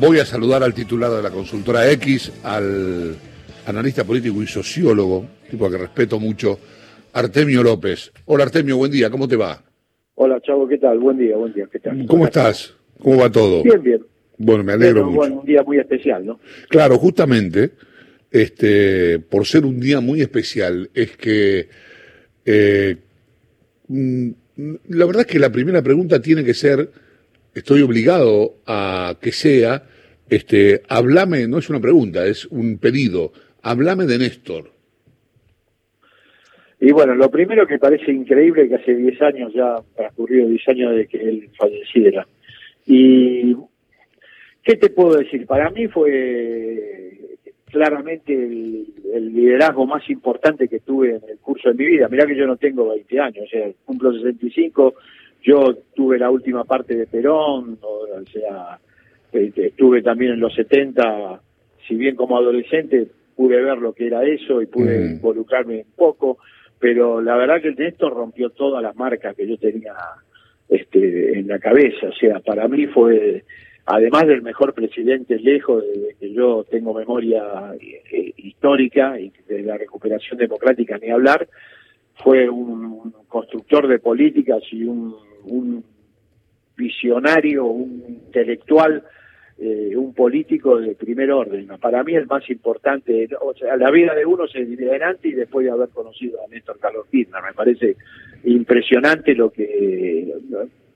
Voy a saludar al titular de la consultora X, al analista político y sociólogo, tipo que respeto mucho, Artemio López. Hola Artemio, buen día, ¿cómo te va? Hola Chavo, ¿qué tal? Buen día, buen día, ¿qué tal? ¿Cómo estás? ¿Cómo va todo? Bien, bien. Bueno, me alegro mucho. Bueno, un día muy especial, ¿no? Claro, justamente, este, por ser un día muy especial, es que eh, mm, la verdad es que la primera pregunta tiene que ser, estoy obligado a que sea, este, hablame, no es una pregunta, es un pedido, hablame de Néstor. Y bueno, lo primero que parece increíble que hace 10 años ya transcurrido 10 años de que él falleciera. Y ¿qué te puedo decir? Para mí fue claramente el, liderazgo más importante que tuve en el curso de mi vida. Mirá que yo no tengo 20 años, o sea, cumplo 65, yo tuve la última parte de Perón, o sea, este, estuve también en los 70, si bien como adolescente pude ver lo que era eso y pude mm. involucrarme un poco, pero la verdad que el esto rompió todas las marcas que yo tenía este, en la cabeza, o sea, para mí fue además del mejor presidente lejos de que yo tengo memoria eh, histórica y de la recuperación democrática ni hablar, fue un, constructor de políticas y un, un visionario, un intelectual, eh, un político de primer orden. Para mí el más importante, o sea, la vida de uno se antes y después de haber conocido a Néstor Carlos Kirchner. Me parece impresionante lo que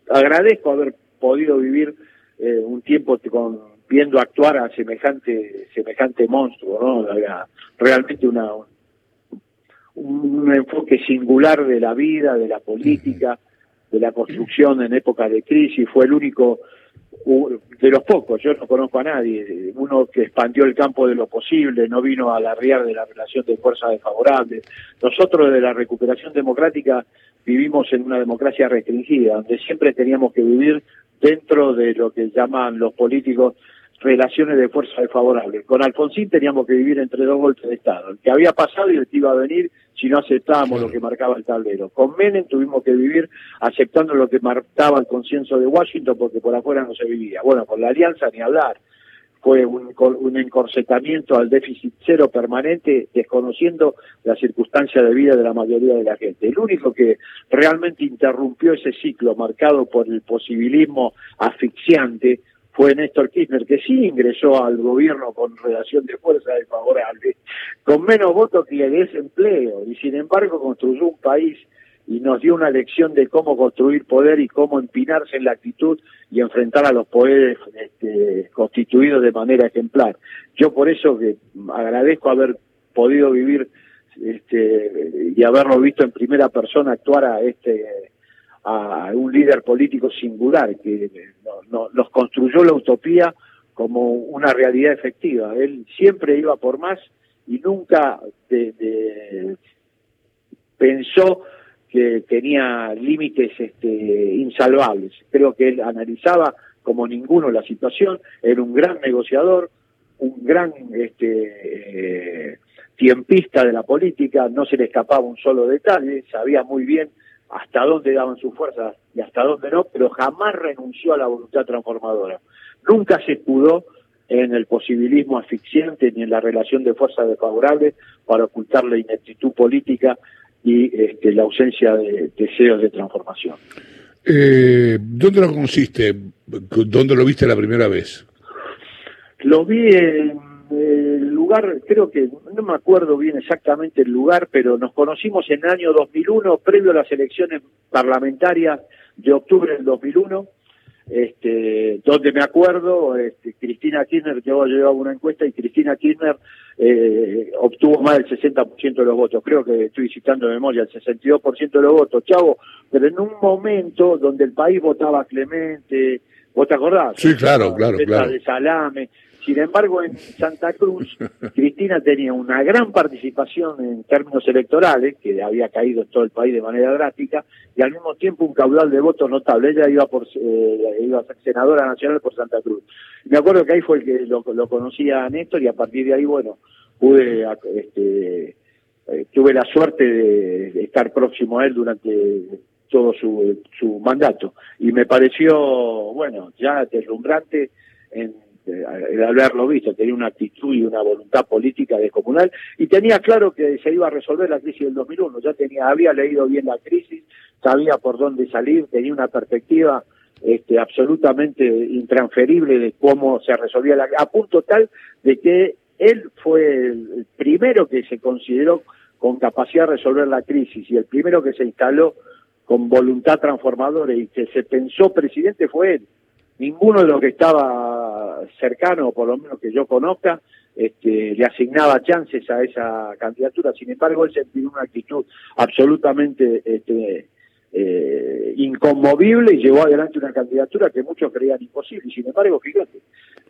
agradezco haber podido vivir eh, un tiempo con, viendo actuar a semejante semejante monstruo, ¿no? realmente una un, enfoque singular de la vida, de la política, de la construcción en época de crisis, fue el único de los pocos, yo no conozco a nadie, uno que expandió el campo de lo posible, no vino a alardear de la relación de fuerzas desfavorables. Nosotros de la recuperación democrática vivimos en una democracia restringida, donde siempre teníamos que vivir dentro de lo que llaman los políticos relaciones de fuerza desfavorables. Con Alfonsín teníamos que vivir entre dos golpes de Estado, el que había pasado y el que iba a venir si no aceptábamos lo que marcaba el tablero. Con Menem tuvimos que vivir aceptando lo que marcaba el consenso de Washington porque por afuera no se vivía. Bueno, con la alianza ni hablar. Fue un, un encorsetamiento al déficit cero permanente, desconociendo la circunstancia de vida de la mayoría de la gente. El único que realmente interrumpió ese ciclo marcado por el posibilismo asfixiante fue Néstor Kirchner, que sí ingresó al gobierno con relación de fuerza desfavorable, con menos votos que el desempleo, y sin embargo construyó un país y nos dio una lección de cómo construir poder y cómo empinarse en la actitud y enfrentar a los poderes este, constituidos de manera ejemplar. Yo por eso que agradezco haber podido vivir este, y haberlo visto en primera persona actuar a este a un líder político singular que nos construyó la utopía como una realidad efectiva. Él siempre iba por más y nunca pensó que tenía límites este, insalvables. Creo que él analizaba como ninguno la situación, era un gran negociador, un gran este, eh, tiempista de la política, no se le escapaba un solo detalle, sabía muy bien hasta dónde daban sus fuerzas y hasta dónde no, pero jamás renunció a la voluntad transformadora. Nunca se escudó en el posibilismo asfixiante ni en la relación de fuerzas desfavorables para ocultar la ineptitud política y este, la ausencia de deseos de transformación. Eh, ¿Dónde lo conociste? ¿Dónde lo viste la primera vez? Lo vi en lugar, creo que no me acuerdo bien exactamente el lugar, pero nos conocimos en el año 2001, previo a las elecciones parlamentarias de octubre del 2001, este, donde me acuerdo, este, Cristina Kirchner, yo llevaba una encuesta y Cristina Kirchner eh, obtuvo más del 60% de los votos, creo que estoy citando de memoria, el 62% de los votos, chavo, pero en un momento donde el país votaba Clemente, ¿vos te acordás? Sí, claro, claro, claro. De salame, sin embargo, en Santa Cruz, Cristina tenía una gran participación en términos electorales, que había caído en todo el país de manera drástica, y al mismo tiempo un caudal de votos notable. Ella iba, por, eh, iba a ser senadora nacional por Santa Cruz. Me acuerdo que ahí fue el que lo, conocía a Néstor y a partir de ahí, bueno, pude, este, eh, tuve la suerte de, estar próximo a él durante todo su, su mandato. Y me pareció, bueno, ya deslumbrante en el haberlo visto, tenía una actitud y una voluntad política descomunal y tenía claro que se iba a resolver la crisis del 2001, ya tenía, había leído bien la crisis, sabía por dónde salir, tenía una perspectiva este, absolutamente intransferible de cómo se resolvía la a punto tal de que él fue el primero que se consideró con capacidad de resolver la crisis y el primero que se instaló con voluntad transformadora y que se pensó presidente fue él. Ninguno de los que estaba cercano, por lo menos que yo conozca, este, le asignaba chances a esa candidatura. Sin embargo, él se tiene una actitud absolutamente este, eh, inconmovible y llevó adelante una candidatura que muchos creían imposible. Sin embargo, fíjate,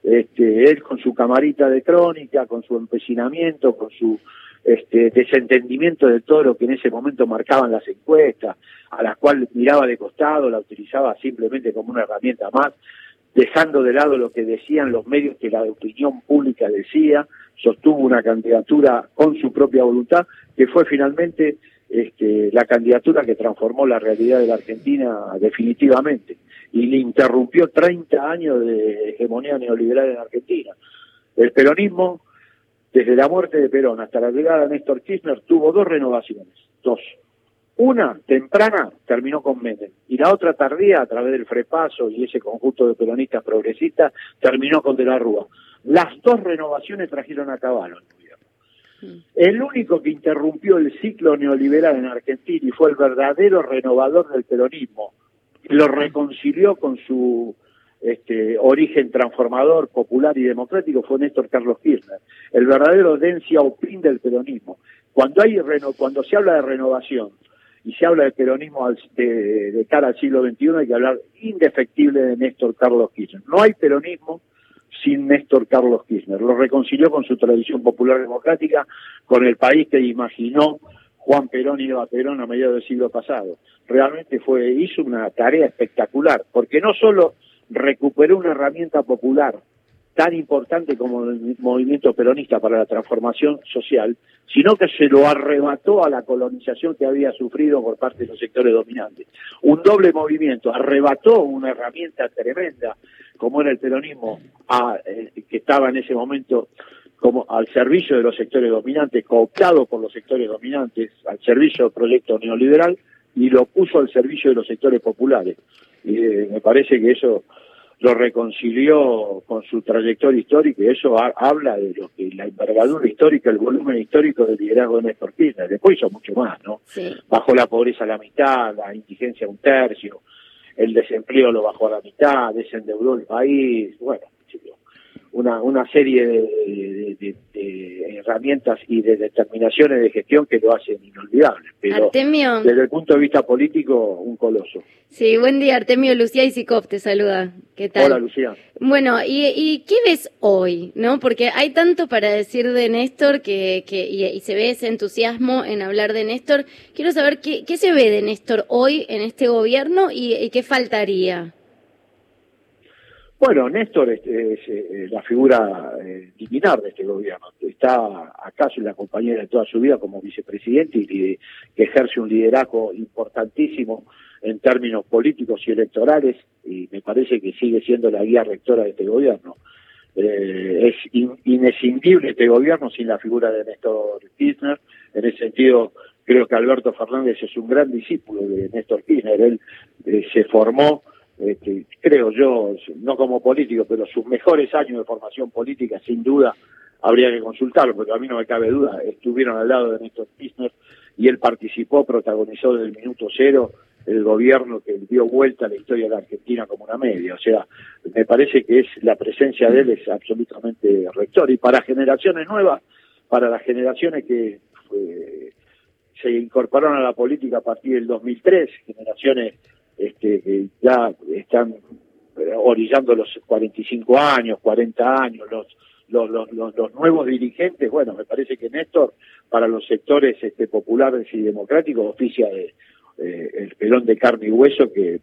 este, él con su camarita de crónica, con su empecinamiento, con su este, desentendimiento de todo lo que en ese momento marcaban las encuestas, a las cuales miraba de costado, la utilizaba simplemente como una herramienta más, dejando de lado lo que decían los medios que la opinión pública decía, sostuvo una candidatura con su propia voluntad, que fue finalmente este, la candidatura que transformó la realidad de la Argentina definitivamente y le interrumpió 30 años de hegemonía neoliberal en Argentina. El peronismo desde la muerte de Perón hasta la llegada de Néstor Kirchner tuvo dos renovaciones, dos. Una temprana terminó con Menem y la otra tardía a través del Frepaso y ese conjunto de peronistas progresistas terminó con De la Rúa. Las dos renovaciones trajeron a caballo Mm. El único que interrumpió el ciclo neoliberal en Argentina y fue el verdadero renovador del peronismo, lo reconcilió con su este, origen transformador, popular y democrático fue Néstor Carlos Kirchner, el verdadero Dencia Opin del peronismo. Cuando, hay cuando se habla de renovación y se habla de peronismo de, de, cara al siglo XXI, hay que hablar indefectible de Néstor Carlos Kirchner. No hay peronismo sin Néstor Carlos Kirchner. Lo reconcilió con su tradición popular democrática, con el país que imaginó Juan Perón y Eva Perón a mediados del siglo pasado. Realmente fue, hizo una tarea espectacular, porque no solo recuperó una herramienta popular tan importante como el movimiento peronista para la transformación social, sino que se lo arrebató a la colonización que había sufrido por parte de los sectores dominantes. Un doble movimiento, arrebató una herramienta tremenda como era el peronismo, eh, que estaba en ese momento como al servicio de los sectores dominantes, cooptado por los sectores dominantes, al servicio del proyecto neoliberal, y lo puso al servicio de los sectores populares. Y eh, me parece que eso lo reconcilió con su trayectoria histórica y eso habla de lo que la envergadura histórica, el volumen histórico del liderazgo de Néstor Kirchner. Después hizo mucho más, ¿no? Bajó la pobreza a la mitad, la indigencia a un tercio, el desempleo lo bajó a la mitad, desendeudó el país, bueno, una, una serie de, herramientas y de determinaciones de gestión que lo hacen inolvidable. Pero desde el punto de vista político, un coloso. Sí, buen día, Artemio. Lucía Isicov te saluda. ¿Qué tal? Hola, Lucía. Bueno, ¿y, qué ves hoy? no Porque hay tanto para decir de Néstor que, que y, se ve ese entusiasmo en hablar de Néstor. Quiero saber qué, qué se ve de Néstor hoy en este gobierno y qué faltaría. Bueno, Néstor es, eh, la figura eh, de este gobierno. Está acaso en la compañera de toda su vida como vicepresidente y que ejerce un liderazgo importantísimo en términos políticos y electorales y me parece que sigue siendo la guía rectora de este gobierno. Eh, es inescindible este gobierno sin la figura de Néstor Kirchner. En ese sentido, creo que Alberto Fernández es un gran discípulo de Néstor Kirchner. Él eh, se formó este, creo yo, no como político, pero sus mejores años de formación política, sin duda, habría que consultarlo, porque a mí no me cabe duda, estuvieron al lado de Néstor Kirchner y él participó, protagonizó desde el minuto cero el gobierno que dio vuelta a la historia de la Argentina como una media. O sea, me parece que es la presencia de él es absolutamente rector. Y para generaciones nuevas, para las generaciones que eh, se incorporaron a la política a partir del 2003, generaciones este, ya están eh, orillando los 45 años, 40 años, los, los, los, los, nuevos dirigentes, bueno, me parece que Néstor, para los sectores este, populares y democráticos, oficia de, eh, el Perón de carne y hueso que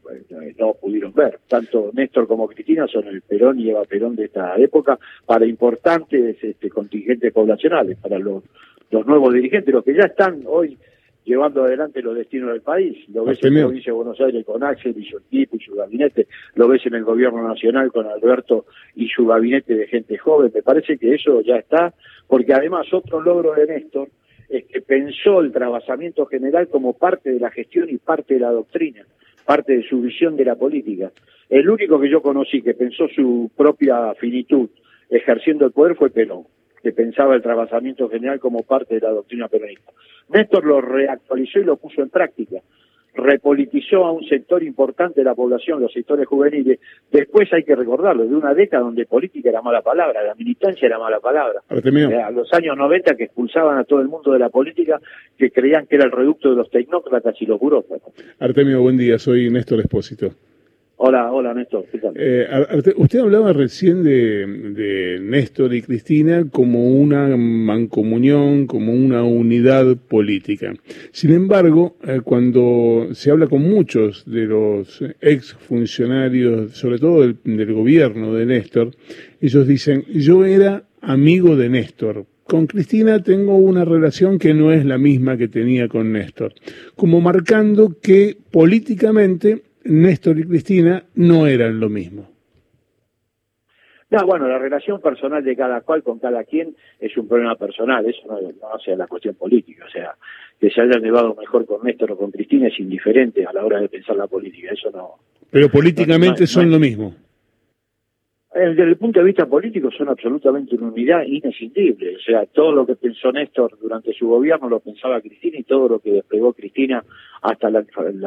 no pudieron ver. Tanto Néstor como Cristina son el Perón y Eva Perón de esta época para importantes este, contingentes poblacionales, para los, los nuevos dirigentes, los que ya están hoy llevando adelante los destinos del país. Lo ves en la provincia de Buenos Aires con Axel y su equipo y su gabinete, lo ves en el gobierno nacional con Alberto y su gabinete de gente joven. Me parece que eso ya está, porque además otro logro de Néstor es que pensó el trabajamiento general como parte de la gestión y parte de la doctrina, parte de su visión de la política. El único que yo conocí que pensó su propia finitud ejerciendo el poder fue Perón, que pensaba el trabajamiento general como parte de la doctrina peronista. Néstor lo reactualizó y lo puso en práctica repolitizó a un sector importante de la población, los sectores juveniles. Después hay que recordarlo, de una década donde política era mala palabra, la militancia era mala palabra. Eh, a los años 90 que expulsaban a todo el mundo de la política, que creían que era el reducto de los tecnócratas y los burócratas. Artemio, buen día, soy Néstor Espósito. Hola, hola Néstor, eh, usted hablaba recién de, Néstor y Cristina como una mancomunión, como una unidad política. Sin embargo, eh, cuando se habla con muchos de los ex funcionarios, sobre todo del, del gobierno de Néstor, ellos dicen, yo era amigo de Néstor, con Cristina tengo una relación que no es la misma que tenía con Néstor, como marcando que políticamente Néstor y Cristina no eran lo mismo. No, bueno, la relación personal de cada cual con cada quien es un problema personal, eso no, no hace la cuestión política, o sea, que se hayan llevado mejor con Néstor o con Cristina es indiferente a la hora de pensar la política, eso no. Pero políticamente son lo mismo. Eh, desde el punto de vista político son absolutamente una unidad inescindible. O sea, todo lo que pensó Néstor durante su gobierno lo pensaba Cristina y todo lo que desplegó Cristina hasta la,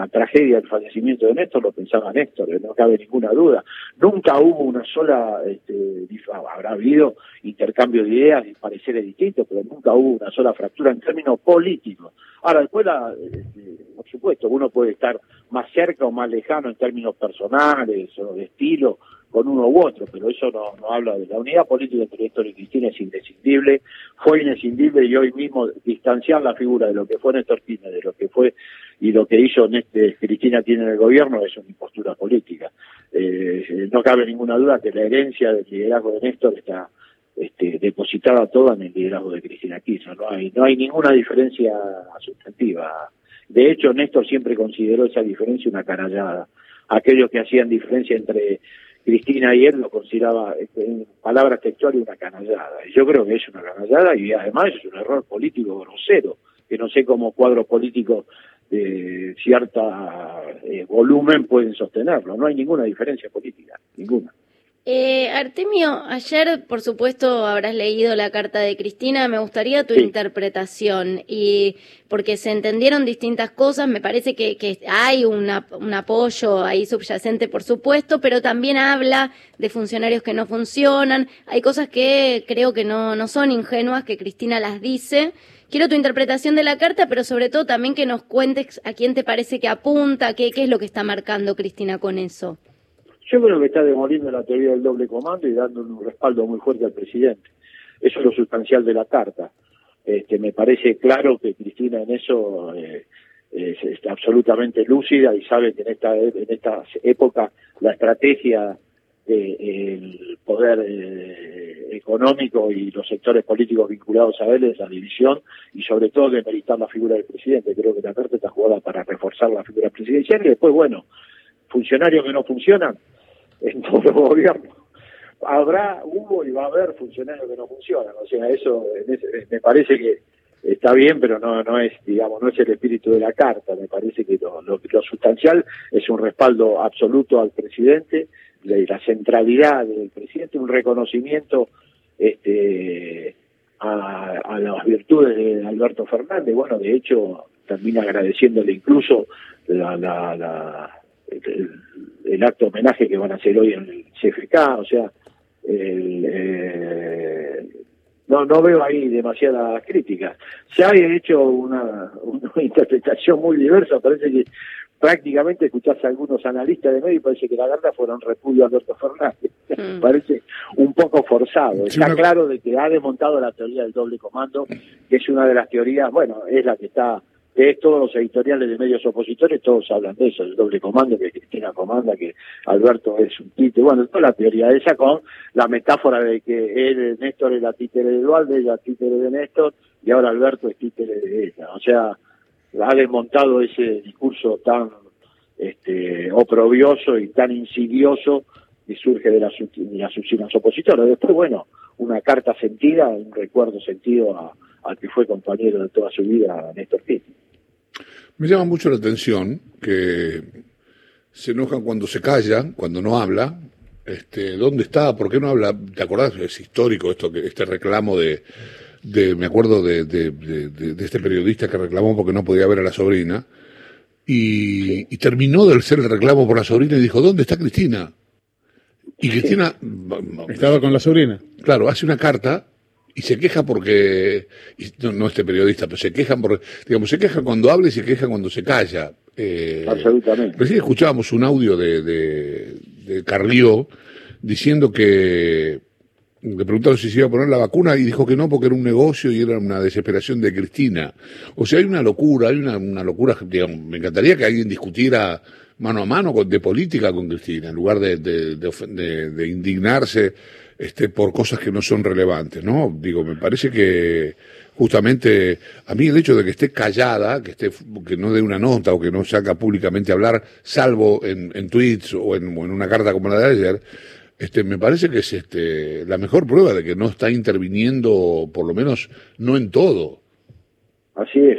tragedia del fallecimiento de Néstor lo pensaba Néstor, eh, no cabe ninguna duda. Nunca hubo una sola, este, habrá habido intercambio de ideas y pareceres distintos, pero nunca hubo una sola fractura en términos políticos. Ahora, después, este, por supuesto, uno puede estar más cerca o más lejano en términos personales o de estilo con uno u otro, pero eso no, no habla de la unidad política entre Néstor y Cristina es indescindible, fue indescindible y hoy mismo distanciar la figura de lo que fue Néstor Kirchner, de lo que fue y lo que hizo este, Cristina tiene en el gobierno es una impostura política. Eh, no cabe ninguna duda que la herencia del liderazgo de Néstor está este, depositada toda en el liderazgo de Cristina Kirchner, no hay, no hay ninguna diferencia sustantiva. De hecho, Néstor siempre consideró esa diferencia una canallada. Aquellos que hacían diferencia entre Cristina ayer lo consideraba en palabras textuales una canallada. Yo creo que es una canallada y además es un error político grosero, que no sé cómo cuadros políticos de cierta eh, volumen pueden sostenerlo. No hay ninguna diferencia política, ninguna. Eh, Artemio, ayer, por supuesto, habrás leído la carta de Cristina. Me gustaría tu interpretación y porque se entendieron distintas cosas. Me parece que, hay un apoyo ahí subyacente, por supuesto, pero también habla de funcionarios que no funcionan. Hay cosas que creo que no, no son ingenuas, que Cristina las dice. Quiero tu interpretación de la carta, pero sobre todo también que nos cuentes a quién te parece que apunta, qué, qué es lo que está marcando Cristina con eso. Yo creo que está demoliendo la teoría del doble comando y dando un respaldo muy fuerte al presidente. Eso es lo sustancial de la carta. Este, me parece claro que Cristina en eso eh, está absolutamente lúcida y sabe que en esta, en esta época la estrategia del poder eh, económico y los sectores políticos vinculados a él es la división y sobre todo de meritar la figura del presidente. Creo que la carta está jugada para reforzar la figura presidencial y después, bueno, funcionarios que no funcionan, en todo el gobierno. Habrá, hubo y va a haber funcionarios que no funcionan. O sea, eso me parece que está bien, pero no, no es, digamos, no es el espíritu de la carta. Me parece que lo, lo, sustancial es un respaldo absoluto al presidente, de la centralidad del presidente, un reconocimiento este, a, las virtudes de Alberto Fernández. Bueno, de hecho, termina agradeciéndole incluso la, la, la el, acto homenaje que van a hacer hoy en el CFK, o sea, eh, no no veo ahí demasiadas críticas. Se ha hecho una, una interpretación muy diversa, parece que prácticamente escuchás a algunos analistas de medio y parece que la carta fueron repudio a Alberto Fernández. Mm. parece un poco forzado. Está claro de que ha desmontado la teoría del doble comando, que es una de las teorías, bueno, es la que está es todos los editoriales de medios opositores, todos hablan de eso, el doble comando, que Cristina comanda, que Alberto es un títere, bueno, toda la teoría esa con la metáfora de que él, Néstor es la títere de Dualde, ella títere de Néstor, y ahora Alberto es títere de ella, o sea, ha desmontado ese discurso tan este, oprobioso y tan insidioso que surge de las, de opositoras. Después, bueno, una carta sentida, un recuerdo sentido al que fue compañero de toda su vida, Néstor Kirchner. Me llama mucho la atención que se enojan cuando se calla, cuando no habla. Este, ¿Dónde está? ¿Por qué no habla? ¿Te acordás? Es histórico esto, que este reclamo de, de me acuerdo de, de, este periodista que reclamó porque no podía ver a la sobrina. Y, y, terminó de ser el reclamo por la sobrina y dijo, ¿dónde está Cristina? Y Cristina... Estaba con la sobrina. Claro, hace una carta y se queja porque, no, este periodista, pero se quejan porque, digamos, se queja cuando habla y se queja cuando se calla. Eh, Absolutamente. Recién escuchábamos un audio de, de, de Carrió diciendo que le preguntaron si se iba a poner la vacuna y dijo que no porque era un negocio y era una desesperación de Cristina. O sea, hay una locura, hay una, una locura, digamos, me encantaría que alguien discutiera mano a mano con, de política con Cristina, en lugar de, de, de, de indignarse este, por cosas que no son relevantes, ¿no? Digo, me parece que justamente a mí el hecho de que esté callada, que esté, que no dé una nota o que no saca públicamente a hablar, salvo en, en tweets o en, en, una carta como la de ayer, este, me parece que es este, la mejor prueba de que no está interviniendo, por lo menos no en todo. Así es.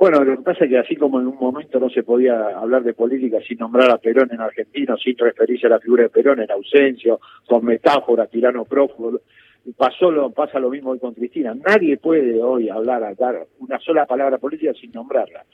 Bueno, lo que pasa es que así como en un momento no se podía hablar de política sin nombrar a Perón en argentino, sin referirse a la figura de Perón en ausencia, con metáforas, tirano prófugo, pasó lo, pasa lo mismo hoy con Cristina. Nadie puede hoy hablar, dar una sola palabra política sin nombrarla.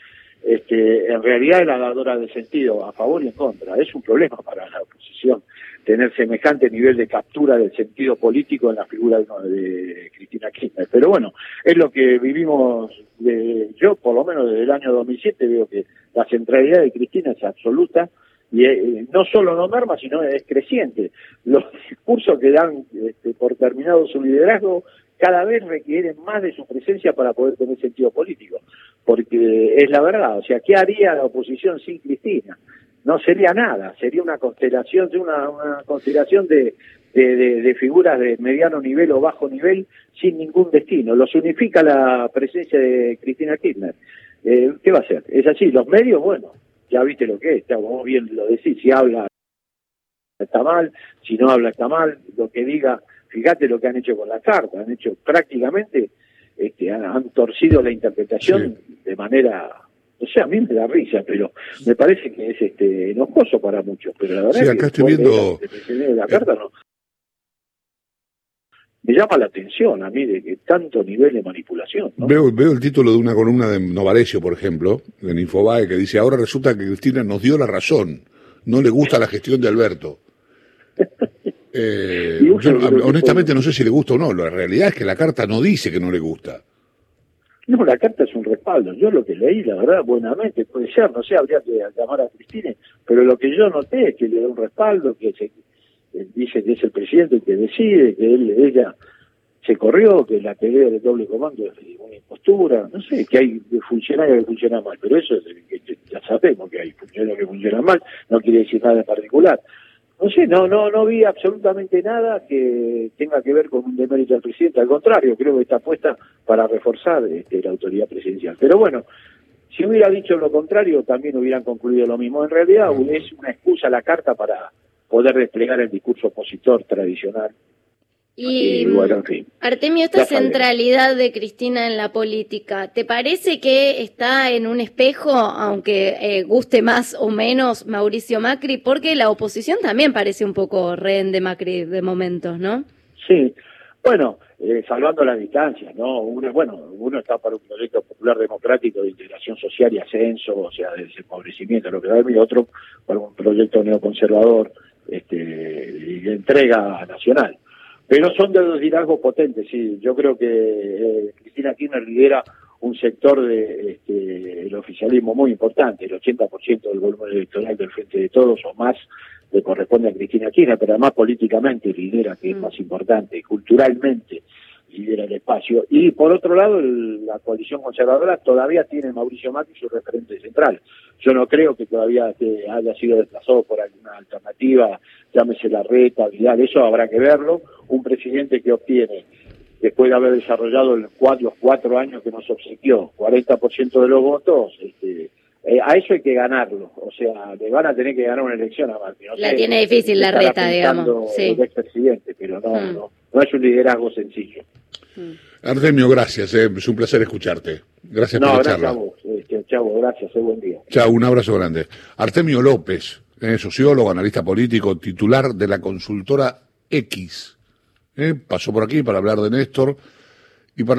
Este, en realidad es la dadora de sentido, a favor y en contra. Es un problema para la oposición tener semejante nivel de captura del sentido político en la figura de, Cristina Kirchner. Pero bueno, es lo que vivimos, de, yo por lo menos desde el año 2007 veo que la centralidad de Cristina es absoluta y eh, no solo no merma, sino es creciente. Los discursos que dan este, por terminado su liderazgo cada vez requieren más de su presencia para poder tener sentido político, porque es la verdad, o sea, ¿qué haría la oposición sin Cristina? no sería nada, sería una constelación, una, una constelación de, de, figuras de mediano nivel o bajo nivel sin ningún destino. Los unifica la presencia de Cristina Kirchner. Eh, ¿Qué va a hacer? Es así, los medios, bueno, ya viste lo que es, vos bien lo decís, si habla está mal, si no habla está mal, lo que diga, fíjate lo que han hecho con la carta, han hecho prácticamente, este, han, torcido la interpretación de manera o sea, a mí me da risa, pero me parece que es este enojoso para muchos. Pero la verdad sí, acá estoy viendo. La, carta, no. Me llama la atención a mí de que tanto nivel de manipulación. Veo, veo el título de una columna de Novarecio, por ejemplo, en Infobae, que dice: Ahora resulta que Cristina nos dio la razón. No le gusta la gestión de Alberto. Eh, honestamente, no sé si le gusta o no. La realidad es que la carta no dice que no le gusta. No, la carta es un respaldo. Yo lo que leí, la verdad, buenamente, puede ser, no sé, habría que llamar a Cristina, pero lo que yo noté es que le da un respaldo, que se, dice que es el presidente el que decide, que él, ella se corrió, que la pelea del doble comando es una impostura, no sé, que hay funcionarios que funcionan mal, pero eso es, ya sabemos que hay funcionarios que funcionan mal, no quiere decir nada en particular. No sé, no, no, no vi absolutamente nada que tenga que ver con un demérito del presidente. Al contrario, creo que está puesta para reforzar este, la autoridad presidencial. Pero bueno, si hubiera dicho lo contrario, también hubieran concluido lo mismo. En realidad es una excusa la carta para poder desplegar el discurso opositor tradicional y, bueno, Artemio, esta centralidad de Cristina en la política, ¿te parece que está en un espejo, aunque eh, guste más o menos Mauricio Macri? Porque la oposición también parece un poco rehén de Macri de momentos, ¿no? Sí, bueno, eh, salvando las distancias, ¿no? Uno, bueno, uno está para un proyecto popular democrático de integración social y ascenso, o sea, de desempobrecimiento, lo que da, y otro para un proyecto neoconservador este, de entrega nacional. Pero son de los liderazgos potentes, sí. Yo creo que eh, Cristina Kirchner lidera un sector de este, el oficialismo muy importante, el 80% del volumen electoral del Frente de Todos o más le corresponde a Cristina Kirchner, pero además políticamente lidera, que es mm. más importante, culturalmente lidera el espacio. Y por otro lado, la coalición conservadora todavía tiene Mauricio Macri su referente central. Yo no creo que todavía haya sido desplazado por alguna alternativa, llámese la reta, Vidal, eso habrá que verlo. Un presidente que obtiene después de haber desarrollado el cuatro, los cuatro años que nos obsequió, 40% de los votos, este, eh, a eso hay que ganarlo. O sea, le van a tener que ganar una elección a Martín. la tiene difícil la reta, digamos. Sí. El presidente, pero no, mm. no, no es un liderazgo sencillo. Mm. Artemio, gracias. Eh. Es un placer escucharte. Gracias por la gracias A vos. Este, chavo, gracias. Eh, buen día. Chao, un abrazo grande. Artemio López, sociólogo, analista político, titular de la consultora X. pasó por aquí para hablar de Néstor